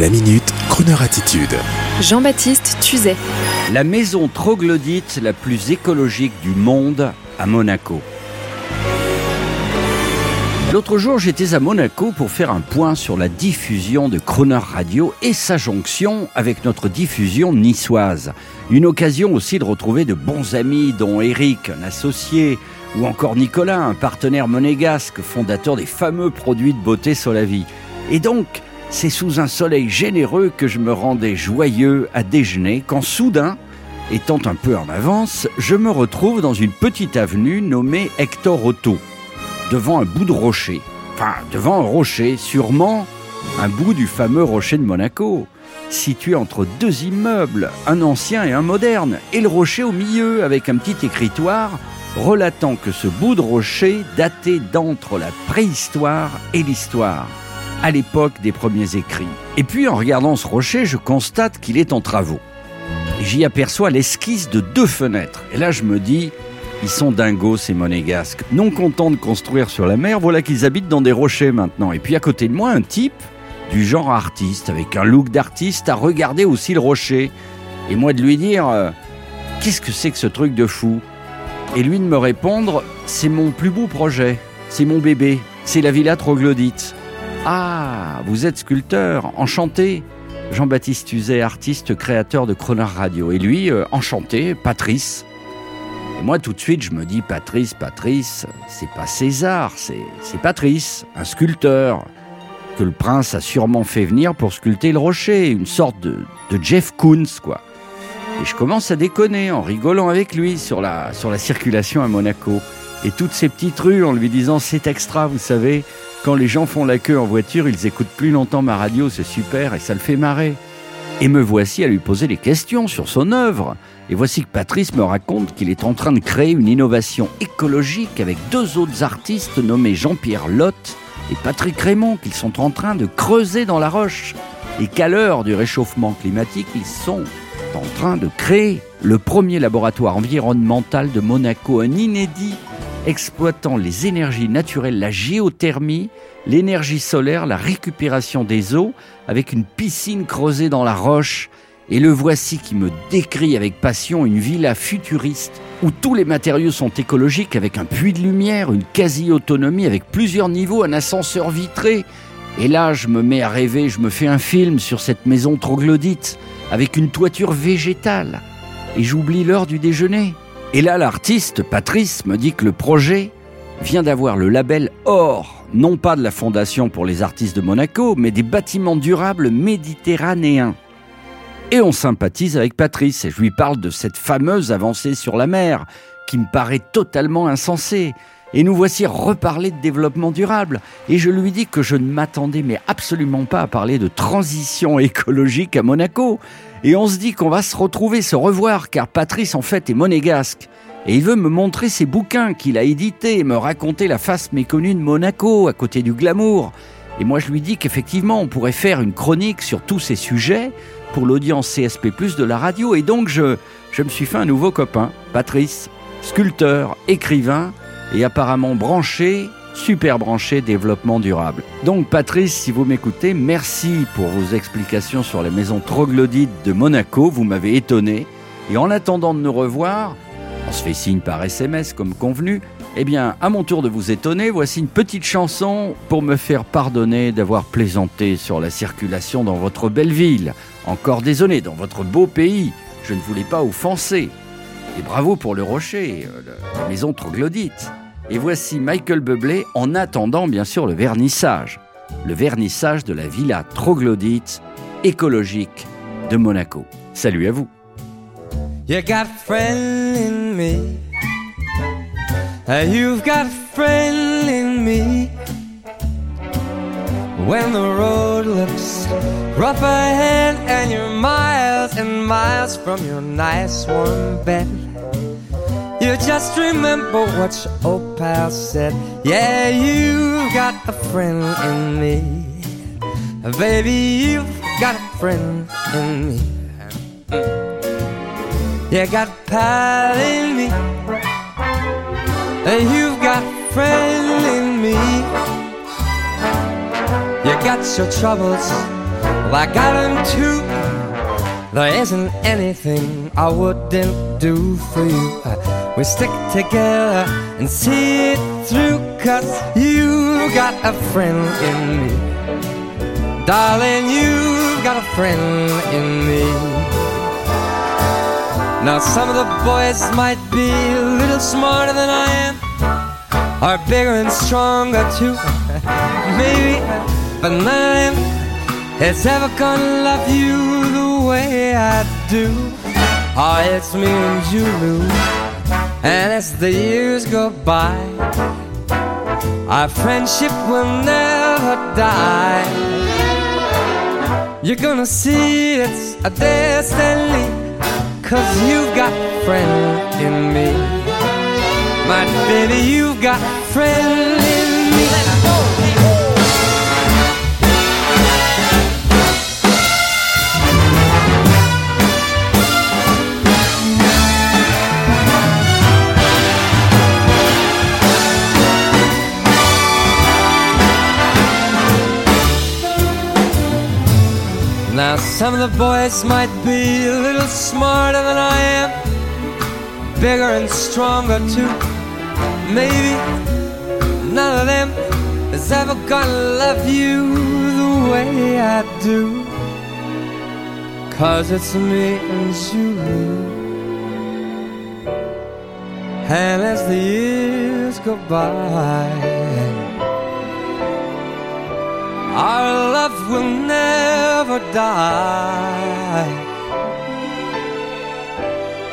La minute, Kroneur attitude. Jean-Baptiste Tuzet. La maison troglodyte la plus écologique du monde à Monaco. L'autre jour, j'étais à Monaco pour faire un point sur la diffusion de Croner Radio et sa jonction avec notre diffusion niçoise. Une occasion aussi de retrouver de bons amis, dont Eric, un associé, ou encore Nicolas, un partenaire monégasque, fondateur des fameux produits de beauté Solavi. Et donc, c'est sous un soleil généreux que je me rendais joyeux à déjeuner quand soudain, étant un peu en avance, je me retrouve dans une petite avenue nommée Hector Otto, devant un bout de rocher. Enfin, devant un rocher, sûrement un bout du fameux rocher de Monaco, situé entre deux immeubles, un ancien et un moderne, et le rocher au milieu avec un petit écritoire relatant que ce bout de rocher datait d'entre la préhistoire et l'histoire à l'époque des premiers écrits. Et puis en regardant ce rocher, je constate qu'il est en travaux. J'y aperçois l'esquisse de deux fenêtres. Et là je me dis, ils sont dingos ces monégasques. Non contents de construire sur la mer, voilà qu'ils habitent dans des rochers maintenant. Et puis à côté de moi, un type du genre artiste, avec un look d'artiste, a regardé aussi le rocher. Et moi de lui dire, euh, qu'est-ce que c'est que ce truc de fou? Et lui de me répondre, c'est mon plus beau projet, c'est mon bébé, c'est la villa troglodyte. Ah, vous êtes sculpteur, enchanté. Jean-Baptiste Uzet, artiste créateur de Croner Radio. Et lui, euh, enchanté, Patrice. Et moi, tout de suite, je me dis, Patrice, Patrice, c'est pas César, c'est Patrice, un sculpteur que le prince a sûrement fait venir pour sculpter le rocher, une sorte de, de Jeff Koons, quoi. Et je commence à déconner en rigolant avec lui sur la, sur la circulation à Monaco. Et toutes ces petites rues en lui disant, c'est extra, vous savez, quand les gens font la queue en voiture, ils écoutent plus longtemps ma radio, c'est super et ça le fait marrer. Et me voici à lui poser des questions sur son œuvre. Et voici que Patrice me raconte qu'il est en train de créer une innovation écologique avec deux autres artistes nommés Jean-Pierre Lotte et Patrick Raymond qu'ils sont en train de creuser dans la roche. Et qu'à l'heure du réchauffement climatique, ils sont en train de créer le premier laboratoire environnemental de Monaco, un inédit exploitant les énergies naturelles, la géothermie, l'énergie solaire, la récupération des eaux, avec une piscine creusée dans la roche. Et le voici qui me décrit avec passion une villa futuriste où tous les matériaux sont écologiques avec un puits de lumière, une quasi-autonomie avec plusieurs niveaux, un ascenseur vitré. Et là, je me mets à rêver, je me fais un film sur cette maison troglodyte avec une toiture végétale. Et j'oublie l'heure du déjeuner. Et là, l'artiste, Patrice, me dit que le projet vient d'avoir le label Or, non pas de la Fondation pour les artistes de Monaco, mais des bâtiments durables méditerranéens. Et on sympathise avec Patrice, et je lui parle de cette fameuse avancée sur la mer, qui me paraît totalement insensée. Et nous voici reparler de développement durable. Et je lui dis que je ne m'attendais mais absolument pas à parler de transition écologique à Monaco. Et on se dit qu'on va se retrouver, se revoir, car Patrice en fait est monégasque. Et il veut me montrer ses bouquins qu'il a édités me raconter la face méconnue de Monaco, à côté du glamour. Et moi je lui dis qu'effectivement on pourrait faire une chronique sur tous ces sujets pour l'audience CSP+, de la radio. Et donc je, je me suis fait un nouveau copain, Patrice, sculpteur, écrivain, et apparemment branché super branché développement durable. Donc Patrice, si vous m'écoutez, merci pour vos explications sur la maison troglodyte de Monaco, vous m'avez étonné. Et en attendant de nous revoir, on se fait signe par SMS comme convenu, eh bien, à mon tour de vous étonner, voici une petite chanson pour me faire pardonner d'avoir plaisanté sur la circulation dans votre belle ville. Encore désolé, dans votre beau pays, je ne voulais pas offenser. Et bravo pour le rocher, euh, la maison troglodyte. Et voici Michael Bublé en attendant bien sûr le vernissage. Le vernissage de la villa troglodyte écologique de Monaco. Salut à vous. You got friend in me. Uh, you've got friend in me. When the road looks rough ahead and you're miles and miles from your nice warm bed. You just remember what your old pal said. Yeah, you've got a friend in me. Baby, you've got a friend in me. Mm. You got a pal in me. And You've got a friend in me. You got your troubles, Well, I got him too. There isn't anything I wouldn't do for you. We stick together and see it through, cause you got a friend in me. Darling, you've got a friend in me. Now, some of the boys might be a little smarter than I am, are bigger and stronger too. Maybe, but none is ever gonna love you the way I do. Oh, it's me and you, Lou. And as the years go by, our friendship will never die. You're gonna see it's a destiny, cause you've got friend in me. My baby, you've got friend in me. Some of the boys might be a little smarter than I am, bigger and stronger too. Maybe none of them is ever gonna love you the way I do. Cause it's me and you. And as the years go by, our love will never die.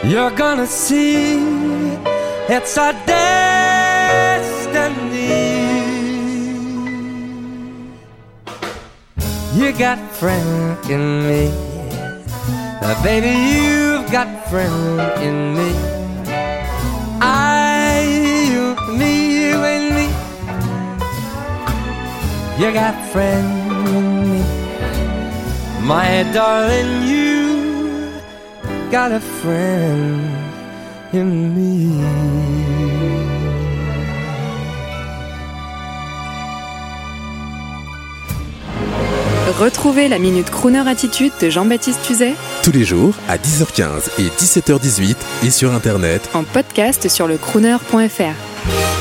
You're gonna see it's our destiny. You got friend in me, Uh, baby. You've got friend in me. You got friend in me, my darling. You got a friend in me. Retrouvez la Minute Crooner Attitude de Jean-Baptiste Tuzet Tous les jours à 10h15 et 17h18 et sur Internet en podcast sur le crooner.fr.